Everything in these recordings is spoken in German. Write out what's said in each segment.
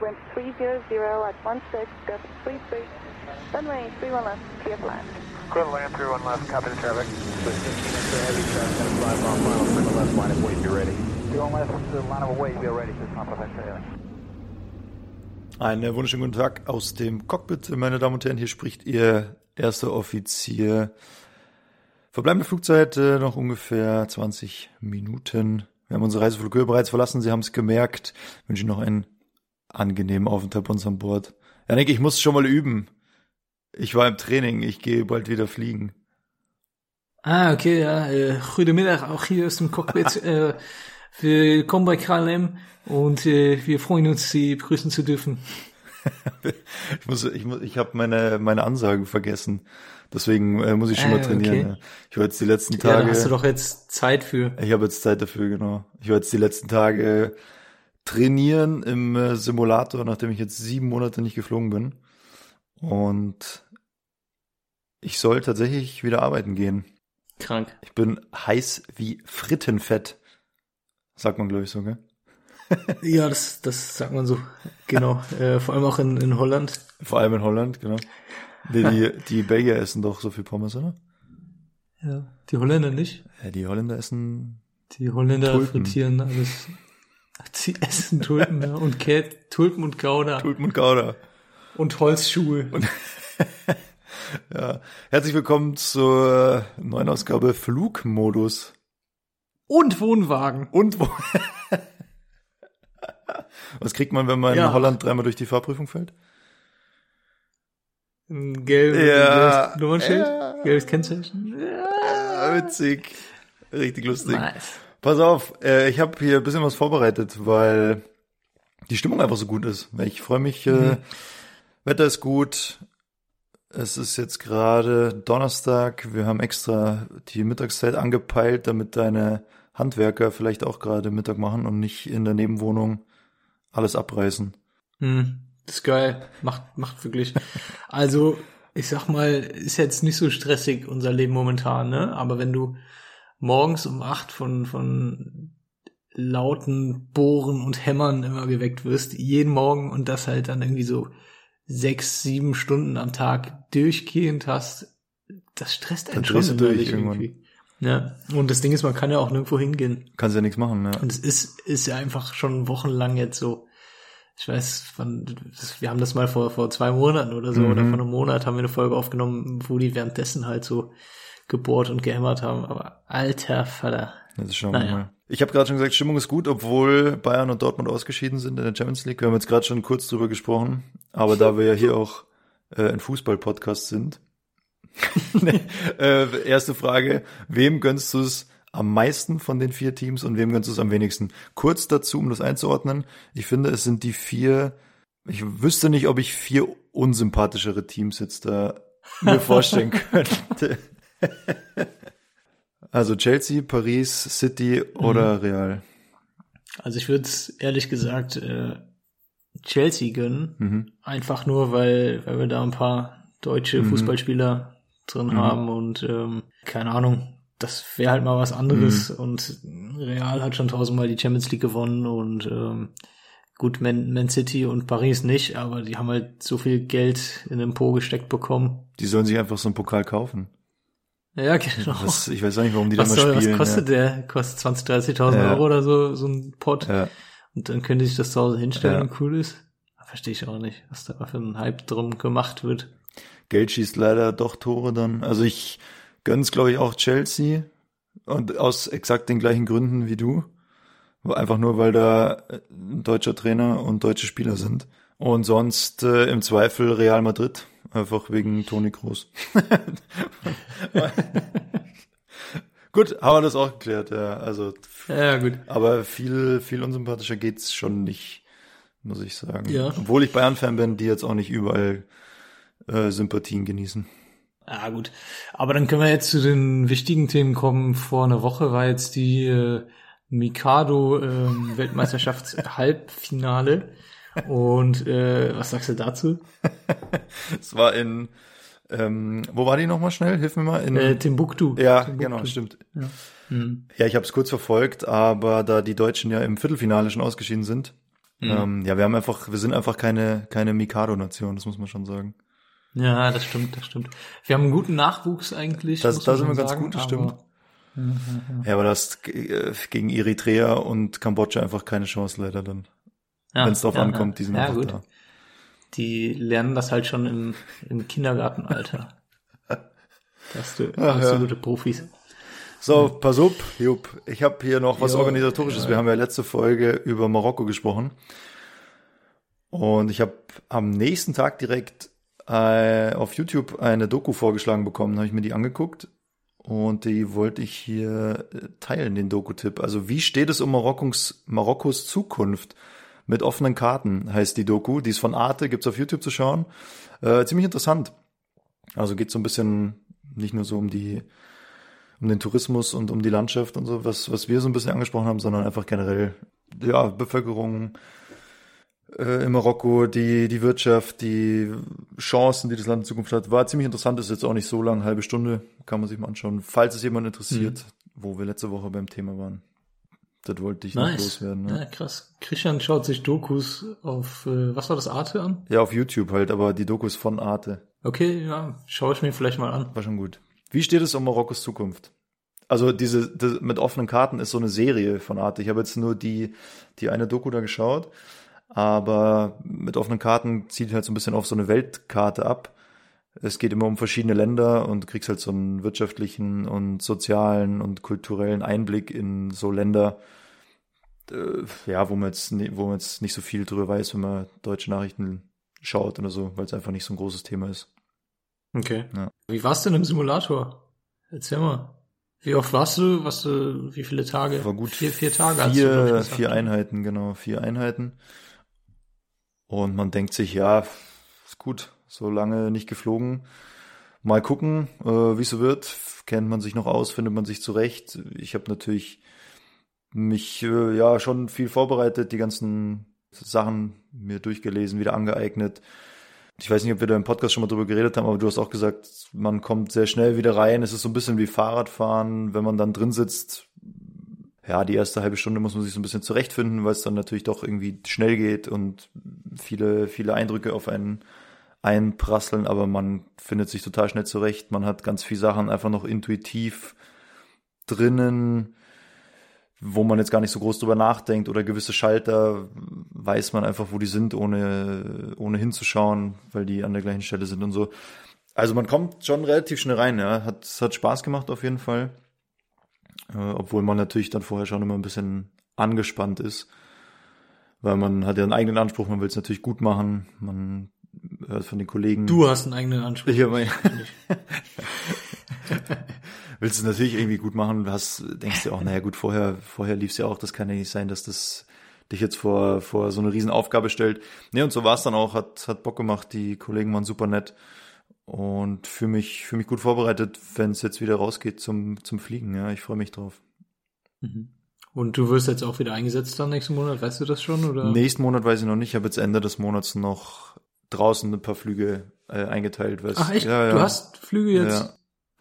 wind 300 at 16, gust 33, runway 31 left, clear for land. Clear to land, 31 left, copy the traffic. With 15 inch of heavy traffic, gonna fly final, clear left, line of weight, be ready. 31 left, uh, line of weight, be ready, just not perfect, Einen wunderschönen guten Tag aus dem Cockpit, meine Damen und Herren. Hier spricht Ihr erster Offizier. Verbleibende Flugzeit äh, noch ungefähr 20 Minuten. Wir haben unsere Reiseflughöhe bereits verlassen. Sie haben es gemerkt. Ich wünsche Ihnen noch einen angenehmen Aufenthalt bei uns an Bord. Ja, denke ich muss schon mal üben. Ich war im Training. Ich gehe bald wieder fliegen. Ah, okay, ja. Äh, goedemiddag, auch hier aus dem Cockpit. äh, willkommen bei KLM und äh, wir freuen uns, Sie begrüßen zu dürfen. ich muss, ich muss, ich habe meine meine Ansagen vergessen. Deswegen äh, muss ich schon äh, mal trainieren. Okay. Ich war jetzt die letzten Tage. Ja, hast du doch jetzt Zeit für. Ich habe jetzt Zeit dafür, genau. Ich war jetzt die letzten Tage trainieren im äh, Simulator, nachdem ich jetzt sieben Monate nicht geflogen bin. Und ich soll tatsächlich wieder arbeiten gehen. Krank. Ich bin heiß wie Frittenfett. Sagt man, glaube ich, so, gell? ja, das, das sagt man so. Genau. äh, vor allem auch in, in Holland. Vor allem in Holland, genau. Die, die, die Belgier essen doch so viel Pommes, oder? Ja, die Holländer nicht. Ja, die Holländer essen. Die Holländer Tulpen. frittieren alles. Sie essen Tulpen, ja. Und Cat, Tulpen und Gouda. Tulpen und Gouda. Und Holzschuhe. Und ja. Herzlich willkommen zur neuen Ausgabe Flugmodus. Und Wohnwagen. Und Wohn Was kriegt man, wenn man ja. in Holland dreimal durch die Fahrprüfung fällt? Ein gelb, ja, gelbes Nummernschild, ja. gelbes Kennzeichen. Ja, witzig. Richtig lustig. Nice. Pass auf, äh, ich habe hier ein bisschen was vorbereitet, weil die Stimmung einfach so gut ist. Ich freue mich, äh, mhm. Wetter ist gut. Es ist jetzt gerade Donnerstag. Wir haben extra die Mittagszeit angepeilt, damit deine Handwerker vielleicht auch gerade Mittag machen und nicht in der Nebenwohnung alles abreißen. Mhm. Das ist geil. Macht, macht wirklich. Also, ich sag mal, ist jetzt nicht so stressig unser Leben momentan, ne? Aber wenn du morgens um acht von, von lauten Bohren und Hämmern immer geweckt wirst, jeden Morgen und das halt dann irgendwie so sechs, sieben Stunden am Tag durchgehend hast, das stresst einen dann schon durch irgendwie. Ja, und das Ding ist, man kann ja auch nirgendwo hingehen. Kannst ja nichts machen, ne? Und es ist, ist ja einfach schon wochenlang jetzt so ich weiß, wann, wir haben das mal vor, vor zwei Monaten oder so, mhm. oder vor einem Monat haben wir eine Folge aufgenommen, wo die währenddessen halt so gebohrt und gehämmert haben, aber alter Vater. Das ist schon naja. mal. Ich habe gerade schon gesagt, Stimmung ist gut, obwohl Bayern und Dortmund ausgeschieden sind in der Champions League. Wir haben jetzt gerade schon kurz drüber gesprochen, aber da wir ja hier auch äh, ein Fußball-Podcast sind. nee, äh, erste Frage, wem gönnst du es am meisten von den vier Teams und wem gönnst du es am wenigsten? Kurz dazu, um das einzuordnen. Ich finde, es sind die vier, ich wüsste nicht, ob ich vier unsympathischere Teams jetzt da mir vorstellen könnte. also Chelsea, Paris, City oder mhm. Real? Also ich würde es ehrlich gesagt äh, Chelsea gönnen. Mhm. Einfach nur, weil, weil wir da ein paar deutsche mhm. Fußballspieler drin mhm. haben und ähm, keine Ahnung, das wäre halt mal was anderes. Mhm. Und Real hat schon tausendmal die Champions League gewonnen und ähm, gut, Man, Man City und Paris nicht, aber die haben halt so viel Geld in den Po gesteckt bekommen. Die sollen sich einfach so einen Pokal kaufen. Ja, genau. Was, ich weiß auch nicht, warum die was da mal spielen. Was kostet ja. der? Kostet 20, 30.000 ja. Euro oder so, so ein Pot. Ja. Und dann können die sich das zu Hause hinstellen ja. und cool ist. Verstehe ich auch nicht, was da für ein Hype drum gemacht wird. Geld schießt leider doch Tore dann. Also ich, gönn's, glaube ich, auch Chelsea. Und aus exakt den gleichen Gründen wie du. Einfach nur, weil da ein deutscher Trainer und deutsche Spieler sind. Und sonst äh, im Zweifel Real Madrid. Einfach wegen Toni Kroos. gut, haben wir das auch geklärt, ja. Also, ja, gut. Aber viel, viel unsympathischer geht's schon nicht, muss ich sagen. Ja. Obwohl ich Bayern-Fan bin, die jetzt auch nicht überall äh, Sympathien genießen. Ja, gut. Aber dann können wir jetzt zu den wichtigen Themen kommen. Vor einer Woche war jetzt die äh, Mikado äh, Weltmeisterschafts-Halbfinale. Und äh, was sagst du dazu? es war in ähm, wo war die nochmal schnell? Hilf mir mal. In äh, Timbuktu. Ja, Timbuktu. genau, stimmt. Ja, mhm. ja ich habe es kurz verfolgt, aber da die Deutschen ja im Viertelfinale schon ausgeschieden sind, Ähm, ja, wir haben einfach, wir sind einfach keine, keine Mikado-Nation, das muss man schon sagen. Ja, das stimmt, das stimmt. Wir haben einen guten Nachwuchs eigentlich. Das- muss da sind wir ganz sagen, gut, das aber- Ja, aber das äh, gegen Eritrea und Kambodscha einfach keine Chance leider dann. Ja, Wenn es drauf ja, ankommt, die sind ja, gut. da. Die lernen das halt schon im, im Kindergartenalter. Das Ach, ja. absolute Profis. So, pass auf, Jupp. Ich habe hier noch was Jo, Organisatorisches. Wir haben ja letzte Folge über Marokko gesprochen. Und ich habe am nächsten Tag direkt äh, auf YouTube eine Doku vorgeschlagen bekommen. Habe ich mir die angeguckt. Und die wollte ich hier äh, teilen, den Doku-Tipp. Also wie steht es um Marokkos, Marokkos Zukunft? Mit offenen Karten heißt die Doku. Die ist von Arte, gibt's auf YouTube zu schauen. Äh, ziemlich interessant. Also geht so ein bisschen nicht nur so um die um den Tourismus und um die Landschaft und so, was, was wir so ein bisschen angesprochen haben, sondern einfach generell, ja, Bevölkerung äh, in Marokko, die, die Wirtschaft, die Chancen, die das Land in Zukunft hat. War ziemlich interessant, ist jetzt auch nicht so lang, halbe Stunde, kann man sich mal anschauen. Falls es jemand interessiert, wo wir letzte Woche beim Thema waren. Das wollte ich noch Nice. loswerden. Ja, Ja. krass. Christian schaut sich Dokus auf, äh, was war das, Arte an? ja, auf YouTube halt, aber die Dokus von Arte. Okay, ja, schaue ich mir vielleicht mal an. War schon gut. Wie steht es um Marokkos Zukunft? Also diese, das mit offenen Karten ist so eine Serie von Arte. Ich habe jetzt nur die, die eine Doku da geschaut, aber mit offenen Karten zieht halt so ein bisschen auf so eine Weltkarte ab. Es geht immer um verschiedene Länder und du kriegst halt so einen wirtschaftlichen und sozialen und kulturellen Einblick in so Länder, äh, ja, wo man jetzt, wo man jetzt nicht so viel drüber weiß, wenn man deutsche Nachrichten schaut oder so, weil es einfach nicht so ein großes Thema ist. Okay. Ja. Wie war's denn im Simulator? Erzähl mal. Wie oft warst du? Was du, wie viele Tage? War gut. Vier, vier Tage. hast du, Vier, vier? Einheiten, genau, vier Einheiten. Und man denkt sich, ja, ist gut, so lange nicht geflogen. Mal gucken, äh, wie es so wird. Kennt man sich noch aus, findet man sich zurecht. Ich habe natürlich mich äh, ja schon viel vorbereitet, die ganzen Sachen mir durchgelesen, wieder angeeignet. Ich weiß nicht, ob wir da im Podcast schon mal drüber geredet haben, aber du hast auch gesagt, man kommt sehr schnell wieder rein. Es ist so ein bisschen wie Fahrradfahren, wenn man dann drin sitzt. Ja, die erste halbe Stunde muss man sich so ein bisschen zurechtfinden, weil es dann natürlich doch irgendwie schnell geht und viele, viele Eindrücke auf einen einprasseln, aber man findet sich total schnell zurecht. Man hat ganz viele Sachen einfach noch intuitiv drinnen, wo man jetzt gar nicht so groß drüber nachdenkt oder gewisse Schalter weiß man einfach, wo die sind, ohne, ohne hinzuschauen, weil die an der gleichen Stelle sind und so. Also man kommt schon relativ schnell rein, ja. Hat, hat Spaß gemacht auf jeden Fall. Äh, obwohl man natürlich dann vorher schon immer ein bisschen angespannt ist. Weil man hat ja einen eigenen Anspruch, man will es natürlich gut machen, man von den Kollegen. Du hast einen eigenen Anspruch. Ich hab mein, willst du natürlich irgendwie gut machen, du hast, denkst dir auch, naja gut, vorher, vorher lief es ja auch, das kann ja nicht sein, dass das dich jetzt vor, vor so eine Riesenaufgabe stellt. Nee, und so war es dann auch, hat, hat Bock gemacht, die Kollegen waren super nett und für mich, für mich gut vorbereitet, wenn es jetzt wieder rausgeht zum, zum Fliegen, ja, ich freue mich drauf. Mhm. Und du wirst jetzt auch wieder eingesetzt dann nächsten Monat, weißt du das schon? Oder? Nächsten Monat weiß ich noch nicht, ich habe jetzt Ende des Monats noch draußen ein paar Flüge äh, eingeteilt. weil's- Ach echt? Ja, ja. Du hast Flüge jetzt? Ja.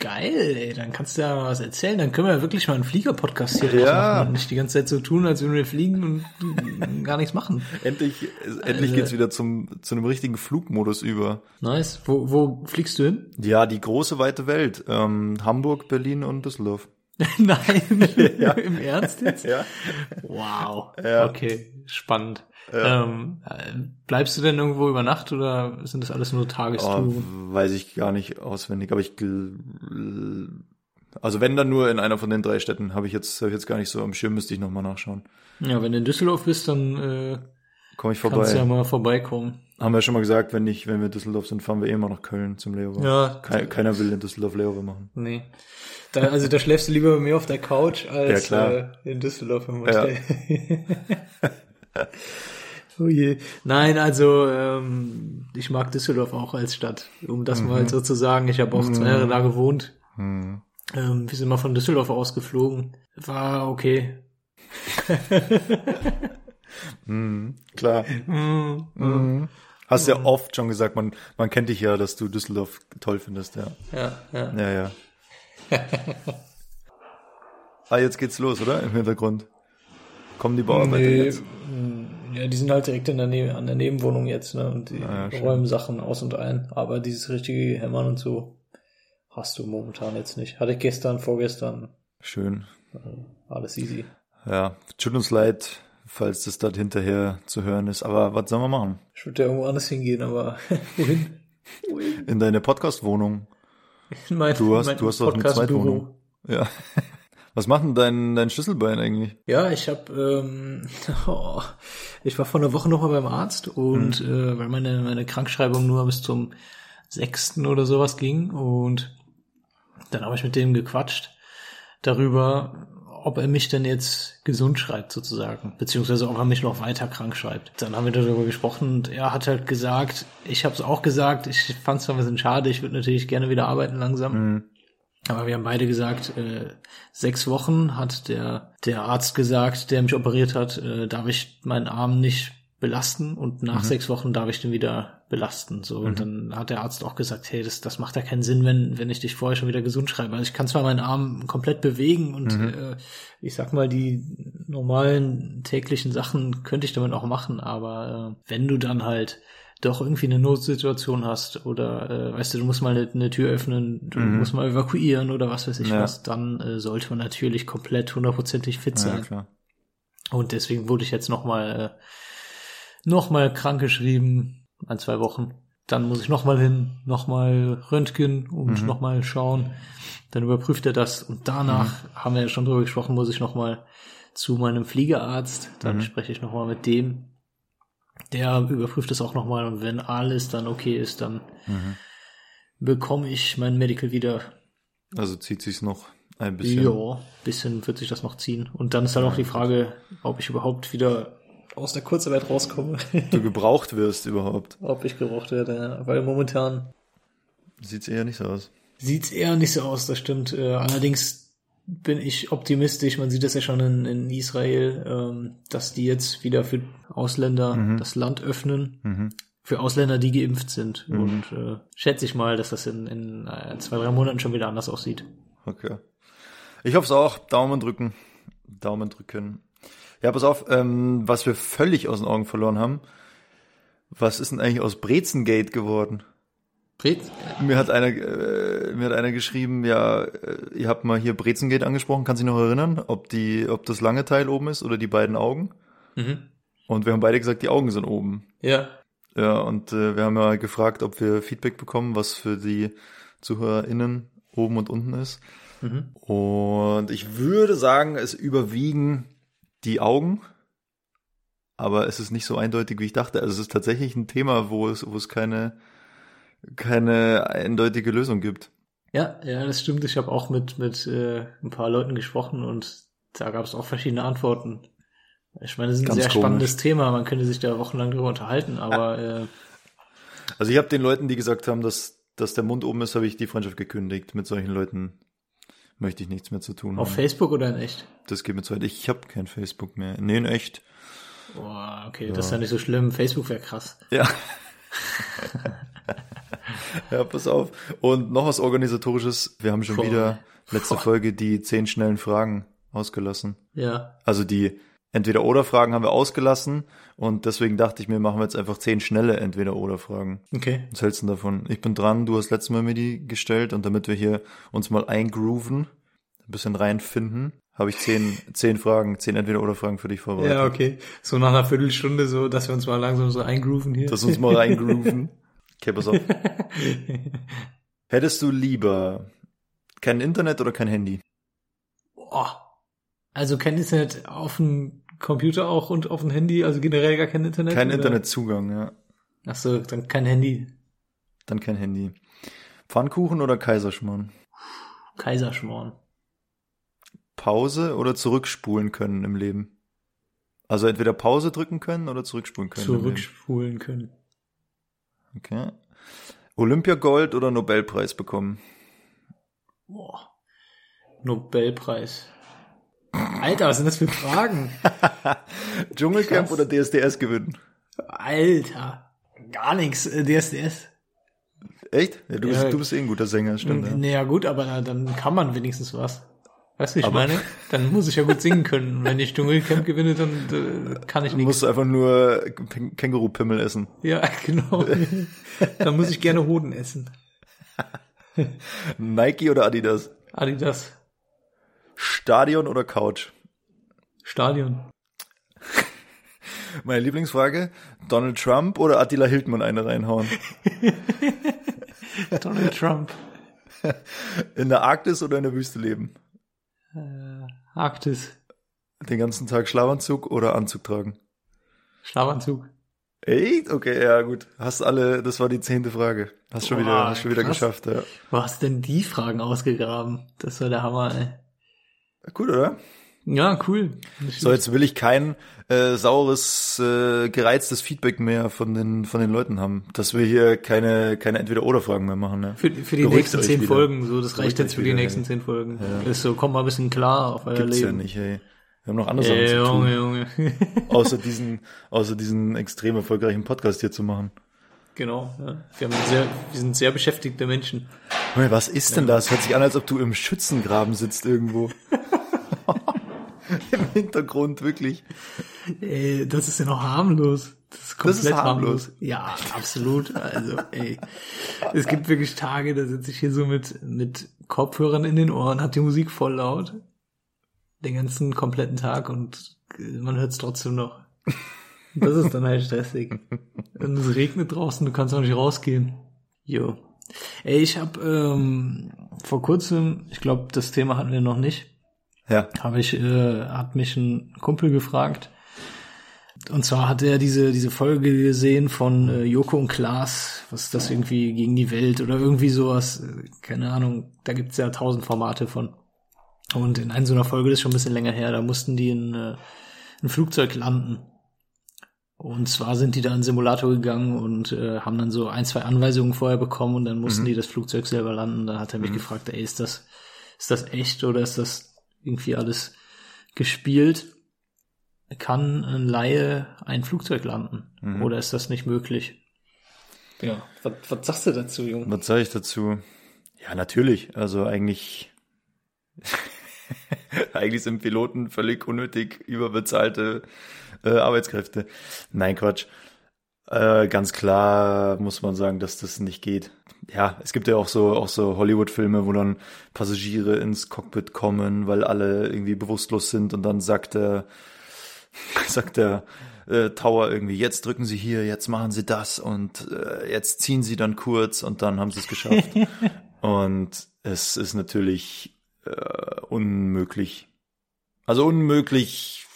Geil, ey, dann kannst du ja mal was erzählen. Dann können wir ja wirklich mal einen Flieger-Podcast hier Ja. machen und nicht die ganze Zeit so tun, als würden wir fliegen und gar nichts machen. Endlich, äh, endlich Also- geht's wieder zum, zu einem richtigen Flugmodus über. Nice. Wo, wo fliegst du hin? Ja, die große weite Welt. Ähm, Hamburg, Berlin und Düsseldorf. Nein, im Ernst jetzt? Ja. Wow. Ja. Okay, spannend. Ja. Ähm, äh, bleibst du denn irgendwo über Nacht oder sind das alles nur Oh, Tagestouren? weiß ich gar nicht auswendig, aber ich also wenn dann nur in einer von den drei Städten, habe ich jetzt hab ich jetzt gar nicht so am Schirm, müsste ich nochmal nachschauen. Ja, wenn du in Düsseldorf bist, dann äh, Komme ich kannst vorbei. du ja mal vorbeikommen. Haben wir schon mal gesagt, wenn ich, wenn wir in Düsseldorf sind, fahren wir eh immer nach Köln zum Layover. Ja. Kei- keiner will in Düsseldorf Layover machen. Nee. Da, also da schläfst du lieber bei mir auf der Couch als Ja. Äh, in Düsseldorf im Hotel. oh je. Nein, also ähm, ich mag Düsseldorf auch als Stadt, um das mal so zu sagen. Ich habe auch zwei Jahre da gewohnt. Hm. Ähm, wir sind mal von Düsseldorf ausgeflogen. War okay. Mhm, klar. Mm, Mhm. Hast ja oft schon gesagt, man, man kennt dich ja, dass du Düsseldorf toll findest, ja. Ja, ja. Ja, ja. ah, jetzt geht's los, oder? Im Hintergrund. Kommen die Bauarbeiter Nee, jetzt? Ja, die sind halt direkt in der Nähe, an der Nebenwohnung jetzt, ne? Und die Ah, ja, räumen Sachen aus und ein. Aber dieses richtige Hämmern und so hast du momentan jetzt nicht. Hatte ich gestern, vorgestern, Schön. alles easy. Ja, tut uns leid, falls das dort hinterher zu hören ist. Aber was sollen wir machen? Ich würde ja irgendwo anders hingehen, aber wohin? Wohin? In deine Podcast-Wohnung. Du hast- mein du hast doch eine. Zweitwohnung. Ja. Was macht denn dein, dein Schlüsselbein eigentlich? Ja, ich habe, ähm, oh, ich war vor einer Woche noch mal beim Arzt und äh, weil meine meine Krankschreibung nur bis zum sechsten oder sowas ging und dann habe ich mit dem gequatscht darüber, ob er mich denn jetzt gesund schreibt sozusagen, beziehungsweise ob er mich noch weiter krank schreibt. Dann haben wir darüber gesprochen und er hat halt gesagt, ich habe es auch gesagt, ich fand es ein bisschen schade, ich würde natürlich gerne wieder arbeiten langsam. Mhm. Aber wir haben beide gesagt, äh, sechs Wochen hat der, der Arzt gesagt, der mich operiert hat, äh, darf ich meinen Arm nicht belasten und nach sechs Wochen darf ich den wieder belasten. So, und dann hat der Arzt auch gesagt, hey, das, das macht ja keinen Sinn, wenn, wenn ich dich vorher schon wieder gesund schreibe. Also ich kann zwar meinen Arm komplett bewegen und äh, ich sag mal, die normalen täglichen Sachen könnte ich damit auch machen, aber äh, wenn du dann halt doch irgendwie eine Notsituation hast oder äh, weißt du, du musst mal eine, eine Tür öffnen, du musst mal evakuieren oder was weiß ich Ja. was, dann äh, sollte man natürlich komplett hundertprozentig fit Ja, sein. klar. Und deswegen wurde ich jetzt nochmal äh, noch mal krank geschrieben, ein, zwei Wochen. Dann muss ich nochmal hin, nochmal röntgen und Mhm. nochmal schauen. Dann überprüft er das und danach, Mhm. haben wir ja schon drüber gesprochen, muss ich nochmal zu meinem Fliegerarzt. Dann Mhm. spreche ich nochmal mit dem. Der überprüft es auch nochmal und wenn alles dann okay ist, dann Mhm. bekomme ich mein Medical wieder. Also zieht sich's noch ein bisschen. Ja, bisschen wird sich das noch ziehen. Und dann ist halt auch die Frage, ob ich überhaupt wieder aus der Kurzarbeit rauskomme. Du gebraucht wirst überhaupt. ob ich gebraucht werde, ja. weil momentan Sieht's eher nicht so aus. sieht's eher nicht so aus, das stimmt. Äh, allerdings bin ich optimistisch, man sieht das ja schon in, in Israel, ähm, dass die jetzt wieder für Ausländer das Land öffnen, Mhm. für Ausländer, die geimpft sind. Und äh, schätze ich mal, dass das in, in äh, zwei, drei Monaten schon wieder anders aussieht. Okay. Ich hoffe es auch. Daumen drücken. Daumen drücken. Ja, pass auf, ähm, was wir völlig aus den Augen verloren haben. Was ist denn eigentlich aus Brezengate geworden? Fred? Mir hat einer, äh, mir hat einer geschrieben, ja, äh, ihr habt mal hier Brezengate angesprochen, kann sich noch erinnern, ob die, ob das lange Teil oben ist oder die beiden Augen? Mhm. Und wir haben beide gesagt, die Augen sind oben. Ja. Ja, und äh, wir haben ja gefragt, ob wir Feedback bekommen, was für die ZuhörerInnen oben und unten ist. Mhm. Und ich würde sagen, es überwiegen die Augen, aber es ist nicht so eindeutig, wie ich dachte. Also es ist tatsächlich ein Thema, wo es, wo es keine, keine eindeutige Lösung gibt. Ja, ja, das stimmt. Ich habe auch mit, mit äh, ein paar Leuten gesprochen und da gab es auch verschiedene Antworten. Ich meine, das ist ein Ganz sehr komisch. spannendes Thema. Man könnte sich da wochenlang drüber unterhalten, aber äh, Also ich habe den Leuten, die gesagt haben, dass, dass der Mund oben ist, habe ich die Freundschaft gekündigt. Mit solchen Leuten möchte ich nichts mehr zu tun auf haben. Facebook oder in echt? Das geht mir zu weit. Ich habe kein Facebook mehr. Nee, in echt. Boah, okay, das ist ja nicht so schlimm. Facebook wäre krass. Ja. ja, pass auf. Und noch was Organisatorisches. Wir haben schon Boah. wieder letzte Boah. Folge die zehn schnellen Fragen ausgelassen. Ja. Also die Entweder-Oder-Fragen haben wir ausgelassen und deswegen dachte ich mir, machen wir jetzt einfach zehn schnelle Entweder-Oder-Fragen. Okay. Was hältst du denn davon? Ich bin dran, du hast letztes Mal mir die gestellt und damit wir hier uns mal eingrooven, ein bisschen reinfinden, habe ich zehn, zehn Fragen, zehn Entweder-Oder-Fragen für dich vorbereitet. Ja, okay. So nach einer Viertelstunde so, dass wir uns mal langsam so eingrooven hier. Lass uns mal reingrooven. Okay, pass auf. Hättest du lieber kein Internet oder kein Handy? Boah. Also kein Internet auf dem Computer auch und auf dem Handy, also generell gar kein Internet? Kein oder? Internetzugang, ja. Ach so, dann kein Handy. Dann kein Handy. Pfannkuchen oder Kaiserschmarrn? Kaiserschmarrn. Pause oder zurückspulen können im Leben? Also entweder Pause drücken können oder zurückspulen können. Zurückspulen können. Okay. Olympiagold oder Nobelpreis bekommen? Boah. Nobelpreis. Alter, was sind das für Fragen? Dschungelcamp oder DSDS gewinnen? Alter. Gar nichts. äh, DSDS. Echt? Ja, du, Ja. bist, du bist eh ein guter Sänger, stimmt. Ja. Naja, gut, aber na, dann kann man wenigstens was. Weißt du, ich Aber- meine? Dann muss ich ja gut singen können. Wenn ich Dschungelcamp gewinne, dann äh, kann ich Du nichts. musst einfach nur Kä- Kängurupimmel essen. Ja, genau. dann muss ich gerne Hoden essen. Nike oder Adidas? Adidas. Stadion oder Couch? Stadion. Meine Lieblingsfrage, Donald Trump oder Attila Hildmann eine reinhauen? Donald Trump. In der Arktis oder in der Wüste leben? Äh, Arktis. Den ganzen Tag Schlafanzug oder Anzug tragen? Schlafanzug. Echt? Okay, ja gut. Hast alle, das war die zehnte Frage. Hast schon Boah, wieder, hast schon wieder krass. geschafft, ja. Wo hast denn die Fragen ausgegraben? Das war der Hammer, ey. Gut, oder? Ja, cool. So, jetzt will ich kein äh, saures, äh, gereiztes Feedback mehr von den von den Leuten haben, dass wir hier keine keine Entweder-oder-Fragen mehr machen. Ne? Für, für die Beruhigt nächsten zehn wieder. Folgen, so, das reicht jetzt für die wieder, nächsten ey. zehn Folgen. Ist so, komm mal ein bisschen klar auf euer Gibt's ja Leben. nicht, ey. Wir haben noch andere Sachen Ey, zu Junge, tun, Junge. außer diesen außer diesen extrem erfolgreichen Podcast hier zu machen. genau, ja. Wir, haben sehr, wir sind sehr beschäftigte Menschen. Junge, was ist denn das? Hört sich an, als ob du im Schützengraben sitzt irgendwo. Im Hintergrund, wirklich. Ey, das ist ja noch harmlos. Das ist komplett Das ist harmlos. Ja, absolut. Also, ey. Es gibt wirklich Tage, da sitze ich hier so mit, mit Kopfhörern in den Ohren, hab die Musik voll laut. Den ganzen kompletten Tag und man hört es trotzdem noch. Das ist dann halt stressig. Und es regnet draußen, du kannst auch nicht rausgehen. Jo. Ey, ich habe ähm, vor kurzem, ich glaube, das Thema hatten wir noch nicht, Ja. habe ich, äh, hat mich ein Kumpel gefragt. Und zwar hat er diese, diese Folge gesehen von äh, Joko und Klaas, was ist das irgendwie gegen die Welt oder irgendwie sowas, äh, keine Ahnung, da gibt's ja tausend Formate von. Und in einer so einer Folge, das ist schon ein bisschen länger her, da mussten die in äh, ein Flugzeug landen. Und zwar sind die da in den Simulator gegangen und äh, haben dann so ein, zwei Anweisungen vorher bekommen und dann mussten die das Flugzeug selber landen. Da hat er mich gefragt, ey, ist das, ist das echt oder ist das irgendwie alles gespielt? Kann ein Laie ein Flugzeug landen? Mhm. Oder ist das nicht möglich? Ja, was, was sagst du dazu, Junge? Was sage ich dazu? Ja, natürlich. Also eigentlich, eigentlich sind Piloten völlig unnötig überbezahlte äh, Arbeitskräfte. Nein, Quatsch. Äh, ganz klar muss man sagen, dass das nicht geht. Ja, es gibt ja auch so auch so Hollywood-Filme, wo dann Passagiere ins Cockpit kommen, weil alle irgendwie bewusstlos sind und dann sagt der sagt der äh, Tower irgendwie, jetzt drücken Sie hier, jetzt machen Sie das und äh, jetzt ziehen Sie dann kurz und dann haben Sie es geschafft. und es ist natürlich äh, unmöglich. Also unmöglich,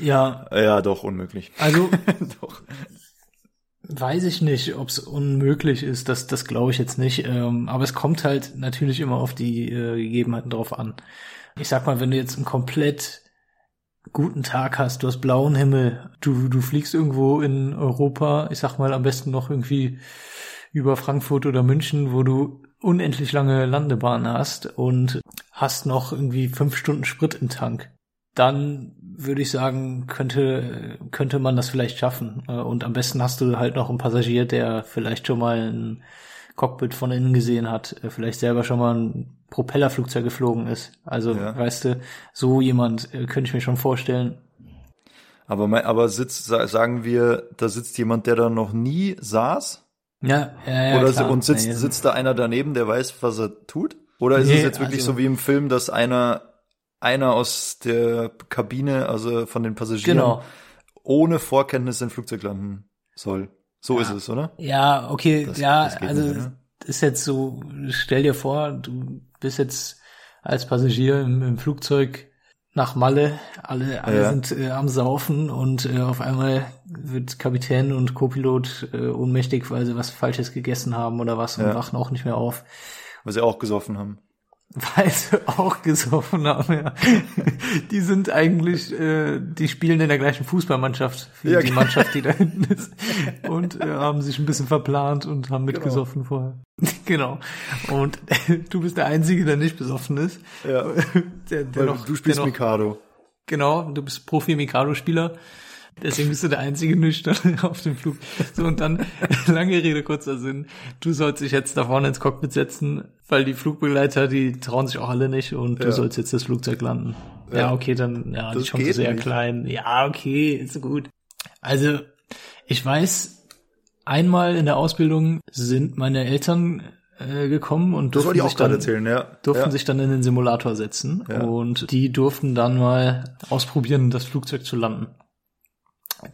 Ja, ja doch unmöglich. also doch. Weiß ich nicht, ob es unmöglich ist, das, das glaube ich jetzt nicht. Ähm, aber es kommt halt natürlich immer auf die äh, Gegebenheiten drauf an. Ich sag mal, wenn du jetzt einen komplett guten Tag hast, du hast blauen Himmel, du, du fliegst irgendwo in Europa, ich sag mal am besten noch irgendwie über Frankfurt oder München, wo du unendlich lange Landebahn hast und hast noch irgendwie fünf Stunden Sprit im Tank, dann würde ich sagen, könnte, könnte man das vielleicht schaffen. Äh, Und am besten hast du halt noch einen Passagier, der vielleicht schon mal ein Cockpit von innen gesehen hat, äh, vielleicht selber schon mal ein Propellerflugzeug geflogen ist. Also, Ja. weißt du, so jemand äh, könnte ich mir schon vorstellen. Aber, mein, aber sitzt, sa- sagen wir, da sitzt jemand, der da noch nie saß? Ja, ja, ja Oder klar. und sitzt, sitzt da einer daneben, der weiß, was er tut? Oder ist Nee, es jetzt wirklich also- so wie im Film, dass einer, einer aus der Kabine, also von den Passagieren, Genau. ohne Vorkenntnis in Flugzeug landen soll? So Ja. ist es, oder? Ja, okay, Das- ja, das also nicht, oder? ist jetzt so, stell dir vor, du bist jetzt als Passagier im, im Flugzeug nach Malle, alle, alle Ja. sind äh, am Saufen und äh, auf einmal wird Kapitän und Co-Pilot äh, ohnmächtig, weil sie was Falsches gegessen haben oder was und Ja. wachen auch nicht mehr auf. Weil sie auch gesoffen haben. Weil sie auch gesoffen haben, ja. Die sind eigentlich, äh, die spielen in der gleichen Fußballmannschaft wie Ja, die genau. Mannschaft, die da hinten ist. Und äh, haben sich ein bisschen verplant und haben mitgesoffen vorher. genau. Und du bist der Einzige, der nicht besoffen ist. Ja. Der, der noch, du spielst der noch, Mikado. Genau, du bist Profi-Mikado-Spieler. Deswegen bist du der einzige Nüchtern auf dem Flug. So, und dann, lange Rede, kurzer Sinn. Du sollst dich jetzt da vorne ins Cockpit setzen, weil die Flugbegleiter, die trauen sich auch alle nicht und du Ja. sollst jetzt das Flugzeug landen. Ja, Ja. okay, dann, ja, die Das Chance geht ist sehr nicht. klein. Ja, okay, ist gut. Also, ich weiß, einmal in der Ausbildung sind meine Eltern äh, gekommen und durften sich dann, erzählen, ja. durften ja. sich dann in den Simulator setzen Ja. und die durften dann mal ausprobieren, das Flugzeug zu landen.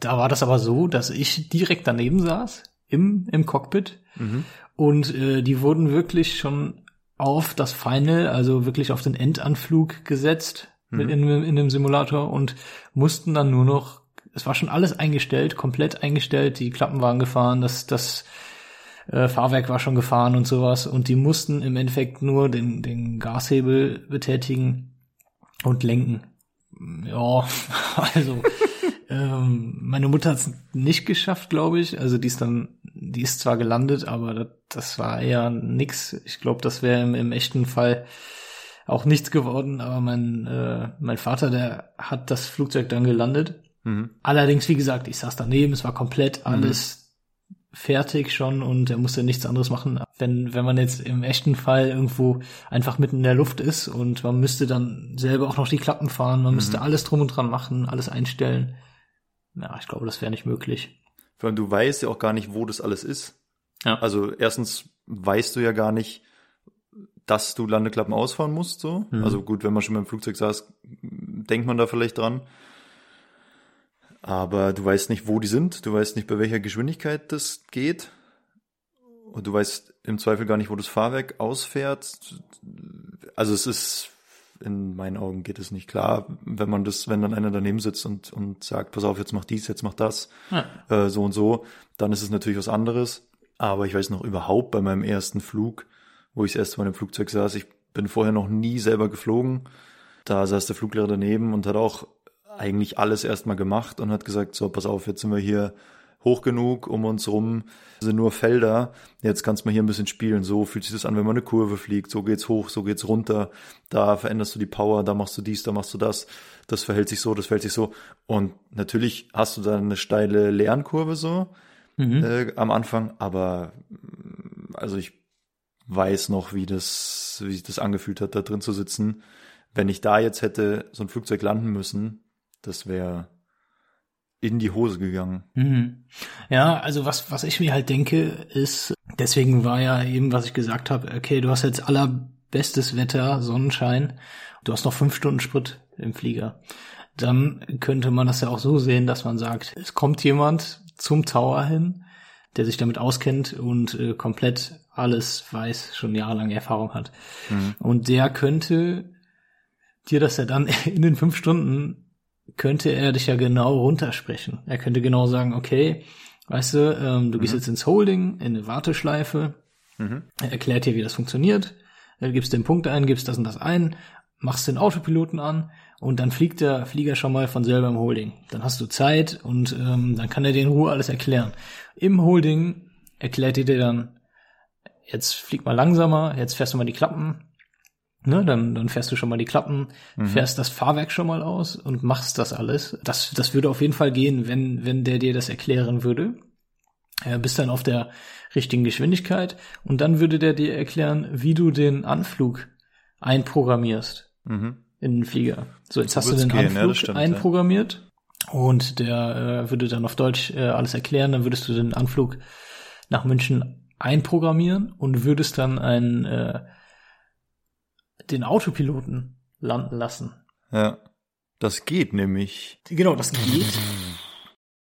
Da war das aber so, dass ich direkt daneben saß im, im Cockpit Mhm. und äh, die wurden wirklich schon auf das Final, also wirklich auf den Endanflug gesetzt mit in, in dem Simulator und mussten dann nur noch, es war schon alles eingestellt, komplett eingestellt, die Klappen waren gefahren, das, das äh, Fahrwerk war schon gefahren und sowas und die mussten im Endeffekt nur den, den Gashebel betätigen und lenken. Ja, also ähm, meine Mutter hat es nicht geschafft, glaube ich. Also die ist dann, die ist zwar gelandet, aber das, das war eher nix. Ich glaube, das wäre im, im echten Fall auch nichts geworden. Aber mein äh, mein Vater, der hat das Flugzeug dann gelandet. Mhm. Allerdings, wie gesagt, ich saß daneben, es war komplett alles fertig schon und er musste nichts anderes machen. Wenn, wenn man jetzt im echten Fall irgendwo einfach mitten in der Luft ist und man müsste dann selber auch noch die Klappen fahren, man müsste alles drum und dran machen, alles einstellen. Ja, ich glaube, das wäre nicht möglich. Vor allem, du weißt ja auch gar nicht, wo das alles ist. Ja. Also erstens weißt du ja gar nicht, dass du Landeklappen ausfahren musst, so. Mhm. Also gut, wenn man schon beim Flugzeug saß, denkt man da vielleicht dran. Aber du weißt nicht, wo die sind. Du weißt nicht, bei welcher Geschwindigkeit das geht. Und du weißt im Zweifel gar nicht, wo das Fahrwerk ausfährt. Also es ist, in meinen Augen geht es nicht klar, wenn man das, wenn dann einer daneben sitzt und, und sagt, pass auf, jetzt mach dies, jetzt mach das Ja. äh, so und so, dann ist es natürlich was anderes. Aber ich weiß noch überhaupt bei meinem ersten Flug, wo ich das erste Mal im Flugzeug saß, ich bin vorher noch nie selber geflogen. Da saß der Fluglehrer daneben und hat auch eigentlich alles erstmal gemacht und hat gesagt, so, pass auf, jetzt sind wir hier hoch genug, um uns rum. Sind nur Felder, jetzt kannst du mal hier ein bisschen spielen, so fühlt sich das an, wenn man eine Kurve fliegt, so geht's hoch, so geht's runter, da veränderst du die Power, da machst du dies, da machst du das, das verhält sich so, das verhält sich so. Und natürlich hast du dann eine steile Lernkurve so, Mhm. äh, am Anfang, aber mm, also ich weiß noch, wie das, wie sich das angefühlt hat, da drin zu sitzen. Wenn ich da jetzt hätte so ein Flugzeug landen müssen, das wäre in die Hose gegangen. Mhm. Ja, also was, was ich mir halt denke, ist, deswegen war ja eben, was ich gesagt habe, okay, du hast jetzt allerbestes Wetter, Sonnenschein, du hast noch fünf Stunden Sprit im Flieger. Dann könnte man das ja auch so sehen, dass man sagt, es kommt jemand zum Tower hin, der sich damit auskennt und äh, komplett alles weiß, schon jahrelange Erfahrung hat. Und der könnte dir das ja dann in den fünf Stunden könnte er dich ja genau runtersprechen. Er könnte genau sagen, okay, weißt du, ähm, du gehst jetzt ins Holding, in eine Warteschleife, er erklärt dir, wie das funktioniert, du gibst den Punkt ein, gibst das und das ein, machst den Autopiloten an und dann fliegt der Flieger schon mal von selber im Holding. Dann hast du Zeit und ähm, dann kann er dir in Ruhe alles erklären. Im Holding erklärt er dir dann, jetzt flieg mal langsamer, jetzt fährst du mal die Klappen, ne, dann, dann fährst du schon mal die Klappen, fährst das Fahrwerk schon mal aus und machst das alles. Das, das würde auf jeden Fall gehen, wenn, wenn der dir das erklären würde. Er bist dann auf der richtigen Geschwindigkeit und dann würde der dir erklären, wie du den Anflug einprogrammierst Mhm. in den Flieger. So, jetzt hast du den gehen, ja, Anflug stimmt, ja. einprogrammiert und der äh, würde dann auf Deutsch äh, alles erklären. Dann würdest du den Anflug nach München einprogrammieren und würdest dann einen äh, den Autopiloten landen lassen. Ja. Das geht nämlich. Genau, das geht.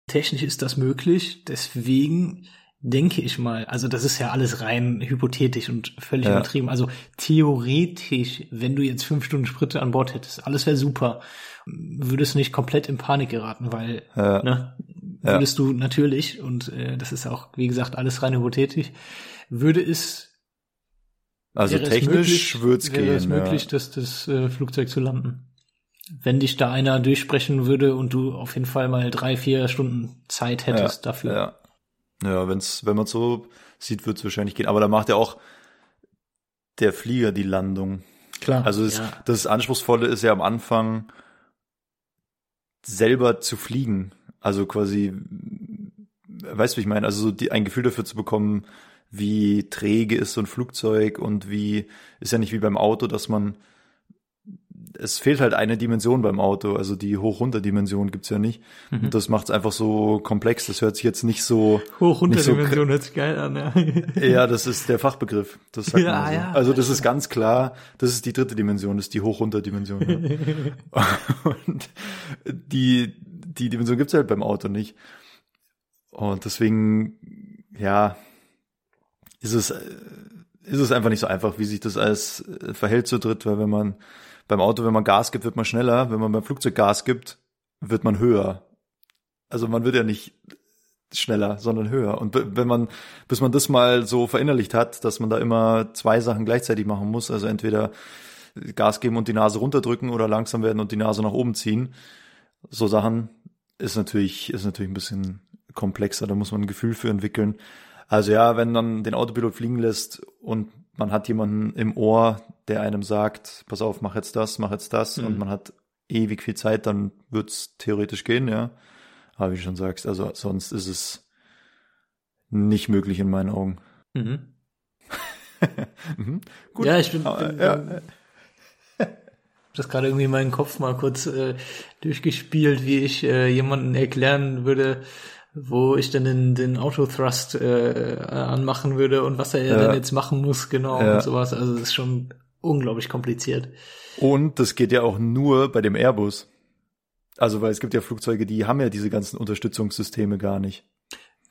Technisch ist das möglich, deswegen denke ich mal, also das ist ja alles rein hypothetisch und völlig Ja. übertrieben. Also theoretisch, wenn du jetzt fünf Stunden Sprit an Bord hättest, alles wäre super, würdest du nicht komplett in Panik geraten, weil Ja. ne, Ja. würdest du natürlich, und äh, das ist auch, wie gesagt, alles rein hypothetisch, würde es Also wäre es technisch wird's wäre gehen. es möglich, ja. das, das äh, Flugzeug zu landen. Wenn dich da einer durchsprechen würde und du auf jeden Fall mal drei, vier Stunden Zeit hättest ja, dafür. Ja, ja wenn's, wenn man so sieht, wird's wahrscheinlich gehen. Aber da macht ja auch der Flieger die Landung. Klar. Also das, ja. das Anspruchsvolle ist ja am Anfang selber zu fliegen. Also quasi, weißt du, wie ich meine? Also so die, ein Gefühl dafür zu bekommen, wie träge ist so ein Flugzeug und wie, ist ja nicht wie beim Auto, dass man, es fehlt halt eine Dimension beim Auto, also die Hoch-Runter-Dimension gibt's ja nicht. Mhm. Und das macht's einfach so komplex, das hört sich jetzt nicht so, Hoch runter nicht so hört sich geil an, ja. ja, das ist der Fachbegriff. Das sagt Ja, man so. ja. Also das ist ganz klar, das ist die dritte Dimension, das ist die Hoch-Runter-Dimension. Ja. Und die, die Dimension gibt's halt beim Auto nicht. Und deswegen, ja, ist es, ist es einfach nicht so einfach, wie sich das alles äh, verhält zu dritt, weil wenn man beim Auto, wenn man Gas gibt, wird man schneller, wenn man beim Flugzeug Gas gibt, wird man höher. Also man wird ja nicht schneller, sondern höher. Und wenn man, bis man das mal so verinnerlicht hat, dass man da immer zwei Sachen gleichzeitig machen muss, also entweder Gas geben und die Nase runterdrücken oder langsam werden und die Nase nach oben ziehen, so Sachen ist natürlich, ist natürlich ein bisschen komplexer, da muss man ein Gefühl für entwickeln. Also ja, wenn man den Autopilot fliegen lässt und man hat jemanden im Ohr, der einem sagt, pass auf, mach jetzt das, mach jetzt das Mhm. und man hat ewig viel Zeit, dann wird's theoretisch gehen, ja. Aber wie du schon sagst, also sonst ist es nicht möglich in meinen Augen. Mhm. Mhm. Gut. Ja, ich bin, Aber, bin, ja. das gerade irgendwie in meinen Kopf mal kurz äh, durchgespielt, wie ich äh, jemanden erklären würde, wo ich dann den, den Autothrust äh, anmachen würde und was er Ja. dann jetzt machen muss, genau Ja. und sowas. Also das ist schon unglaublich kompliziert. Und das geht ja auch nur bei dem Airbus. Also, weil es gibt ja Flugzeuge, die haben ja diese ganzen Unterstützungssysteme gar nicht.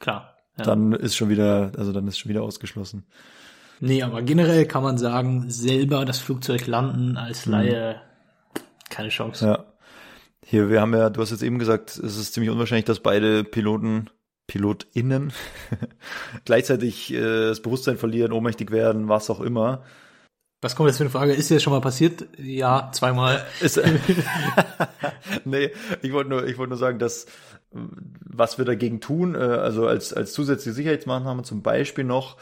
Klar. Ja. Dann ist schon wieder, also dann ist schon wieder ausgeschlossen. Nee, aber generell kann man sagen, selber das Flugzeug landen als Laie, keine Chance. Mhm. Ja. Hier, wir haben ja, du hast jetzt eben gesagt, es ist ziemlich unwahrscheinlich, dass beide Piloten, PilotInnen gleichzeitig äh, das Bewusstsein verlieren, ohnmächtig werden, was auch immer. Was kommt jetzt für eine Frage? Ist dir das schon mal passiert? Ja, zweimal. Ist, nee, ich wollte nur, ich wollte nur sagen, dass was wir dagegen tun, äh, also als, als zusätzliche Sicherheitsmaßnahme zum Beispiel noch,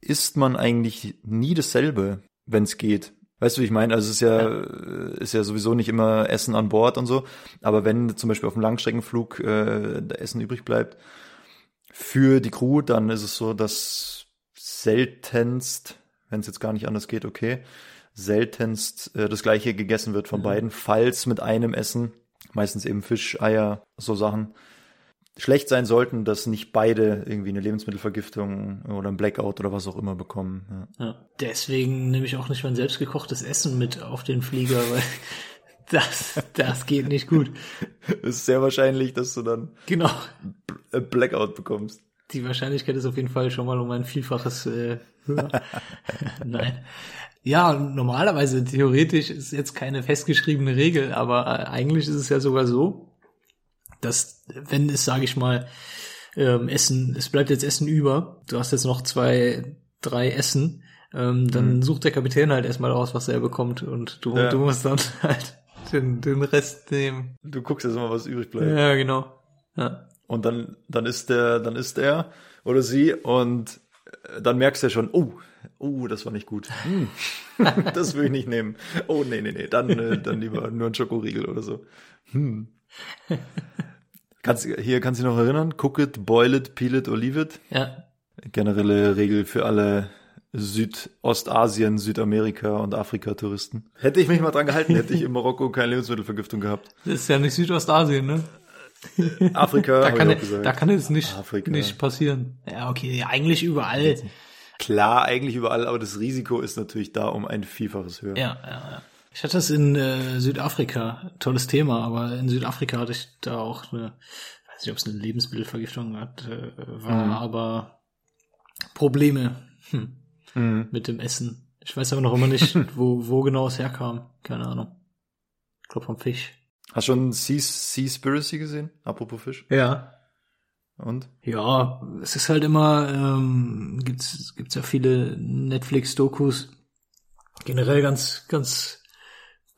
isst man eigentlich nie dasselbe, wenn es geht. Weißt du, wie ich meine? Also es ist ja, äh, ist ja sowieso nicht immer Essen an Bord und so, aber wenn zum Beispiel auf einem Langstreckenflug äh, Essen übrig bleibt für die Crew, dann ist es so, dass seltenst, wenn es jetzt gar nicht anders geht, okay, seltenst äh, das gleiche gegessen wird von Mhm. beiden, falls mit einem Essen, meistens eben Fisch, Eier, so Sachen, schlecht sein sollten, dass nicht beide irgendwie eine Lebensmittelvergiftung oder ein Blackout oder was auch immer bekommen. Ja. Ja. Deswegen nehme ich auch nicht mein selbstgekochtes Essen mit auf den Flieger, weil das, das geht nicht gut. Es ist sehr wahrscheinlich, dass du dann Genau. Äh, Blackout bekommst. Die Wahrscheinlichkeit ist auf jeden Fall schon mal um ein Vielfaches äh, höher. Nein. Ja, normalerweise, theoretisch ist jetzt keine festgeschriebene Regel, aber äh, eigentlich ist es ja sogar so, dass wenn es, sage ich mal, ähm, Essen, es bleibt jetzt Essen über, du hast jetzt noch zwei, drei Essen, ähm, dann Mhm. sucht der Kapitän halt erstmal aus, was er bekommt und du, Ja. du musst dann halt den, den Rest nehmen. Du guckst jetzt mal, was übrig bleibt. Ja, genau. Ja. Und dann, dann ist der, dann ist er oder sie und äh, dann merkst du ja schon, oh, oh, das war nicht gut. Hm. das will ich nicht nehmen. Oh, nee, nee, nee, dann, äh, dann lieber nur ein Schokoriegel oder so. Hm. Kannst, hier kannst du dich noch erinnern? Cook it, boil it, peel it leave it. ja. Generelle Regel für alle Südostasien, Südamerika und Afrika-Touristen. Hätte ich mich mal dran gehalten, hätte ich in Marokko keine Lebensmittelvergiftung gehabt. Das ist ja nicht Südostasien, ne? Afrika, Da kann, gesagt. da kann es nicht, Afrika. nicht passieren. Ja, okay, eigentlich überall. Klar, eigentlich überall, aber das Risiko ist natürlich da um ein Vielfaches höher. Ja, ja, ja. Ich hatte das in äh, Südafrika, tolles Thema, aber in Südafrika hatte ich da auch eine, weiß nicht, ob es eine Lebensmittelvergiftung hat, äh, war, Mhm. aber Probleme hm, Mhm. mit dem Essen. Ich weiß aber noch immer nicht, wo, wo genau es herkam. Keine Ahnung. Ich glaube vom Fisch. Hast du schon Sea Seaspiracy gesehen? Apropos Fisch. Ja. Und? Ja, es ist halt immer, ähm, gibt's, gibt's ja viele Netflix-Dokus. Generell ganz, ganz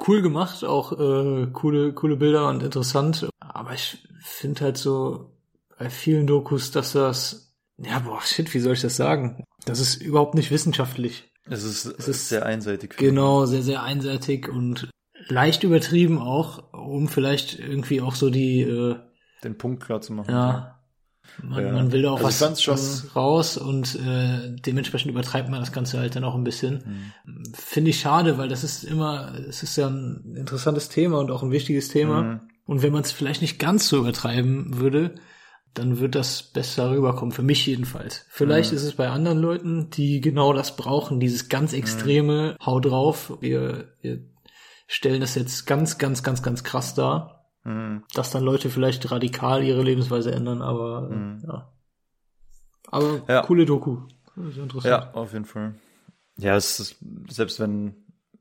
cool gemacht, auch äh, coole, coole Bilder und interessant. Aber ich finde halt so bei vielen Dokus, dass das, ja, boah, shit, wie soll ich das sagen? Das ist überhaupt nicht wissenschaftlich. Es ist, es ist sehr einseitig. Genau, sehr, sehr einseitig und leicht übertrieben auch, um vielleicht irgendwie auch so die, äh, den Punkt klar zu machen. Ja. Man, Ja. man will da auch Also was, was raus und äh, dementsprechend übertreibt man das Ganze halt dann auch ein bisschen. Mhm. Finde ich schade, weil das ist immer, es ist ja ein interessantes Thema und auch ein wichtiges Thema. Mhm. Und wenn man es vielleicht nicht ganz so übertreiben würde, dann wird das besser rüberkommen. Für mich jedenfalls. Vielleicht Mhm. ist es bei anderen Leuten, die genau das brauchen, dieses ganz Mhm. extreme Hau drauf. Wir, wir stellen das jetzt ganz, ganz, ganz, ganz krass dar Mhm. dass dann Leute vielleicht radikal ihre Lebensweise ändern, aber Mhm. ja. Aber Ja. coole Doku. Ja, auf jeden Fall. Ja, es ist, selbst wenn,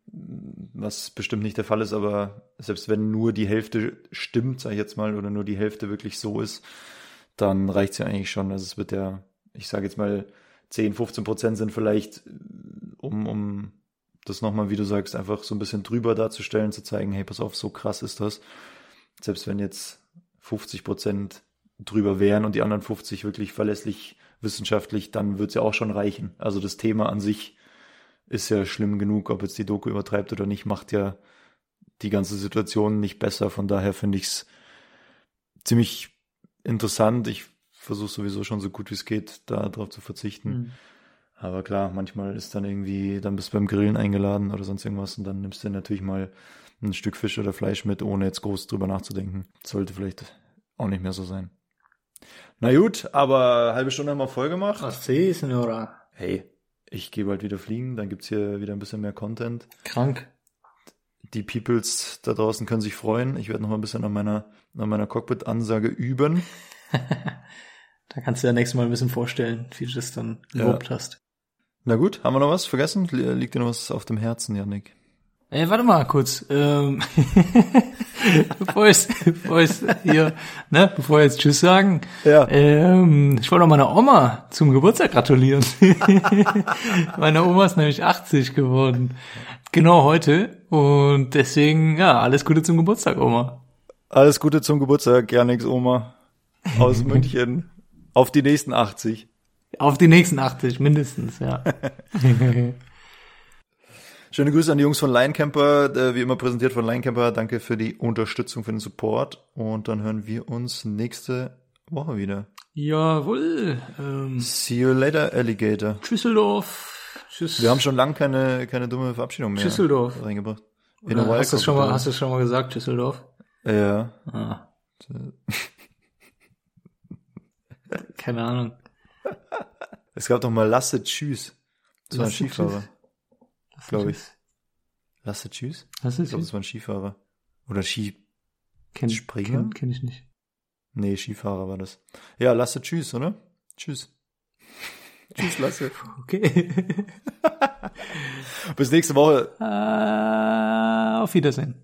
was bestimmt nicht der Fall ist, aber selbst wenn nur die Hälfte stimmt, sag ich jetzt mal, oder nur die Hälfte wirklich so ist, dann reicht's ja eigentlich schon. Also es wird ja, ich sage jetzt mal, 10, 15 Prozent sind vielleicht, um, um das nochmal, wie du sagst, einfach so ein bisschen drüber darzustellen, zu zeigen, hey, pass auf, so krass ist das. Selbst wenn jetzt 50 Prozent drüber wären und die anderen 50 wirklich verlässlich wissenschaftlich, dann wird's ja auch schon reichen. Also das Thema an sich ist ja schlimm genug, ob jetzt die Doku übertreibt oder nicht, macht ja die ganze Situation nicht besser. Von daher finde ich's ziemlich interessant. Ich versuche sowieso schon so gut wie es geht, da drauf zu verzichten. Mhm. Aber klar, manchmal ist dann irgendwie, dann bist du beim Grillen eingeladen oder sonst irgendwas und dann nimmst du natürlich mal ein Stück Fisch oder Fleisch mit, ohne jetzt groß drüber nachzudenken. Sollte vielleicht auch nicht mehr so sein. Na gut, aber halbe Stunde haben wir voll gemacht. Sie, Senora? Hey, ich gehe bald wieder fliegen, dann gibt's hier wieder ein bisschen mehr Content. Krank. Die Peoples da draußen können sich freuen. Ich werde noch mal ein bisschen an meiner, an meiner Cockpit-Ansage üben. Da kannst du ja nächstes Mal ein bisschen vorstellen, wie du das dann Ja. gelobt hast. Na gut, haben wir noch was vergessen? Li- Liegt dir noch was auf dem Herzen, Janik? Ey, warte mal kurz. Ähm, bevor ich, bevor ich hier, ne, bevor jetzt Tschüss sagen, Ja. ähm, ich wollte auch meiner Oma zum Geburtstag gratulieren. Meine Oma ist nämlich 80 geworden. Genau heute. Und deswegen, ja, alles Gute zum Geburtstag, Oma. Alles Gute zum Geburtstag, Janiks Oma aus München. Auf die nächsten 80. Auf die nächsten 80, mindestens, ja. Schöne Grüße an die Jungs von Linecamper, äh, wie immer präsentiert von Linecamper. Danke für die Unterstützung, für den Support. Und dann hören wir uns nächste Woche wieder. Jawohl. Ähm, See you later, Alligator. Düsseldorf. Tschüss. Wir haben schon lang keine, keine dumme Verabschiedung mehr Düsseldorf. reingebracht. Oder a while, hast du schon mal, hast du schon mal gesagt, Düsseldorf? Ja. Ah. Keine Ahnung. Es gab doch mal Lasse Tschüss. Das war ein Skifahrer, Tschüss. Glaube ich. Lasse Tschüss? Was Ich ist glaube, das? das war ein Skifahrer. Oder Ski... Kenn, Springer? kenn, kenn ich nicht. Nee, Skifahrer war das. Ja, Lasse Tschüss, oder? Tschüss. Tschüss, Lasse. Okay. Bis nächste Woche. äh, auf Wiedersehen.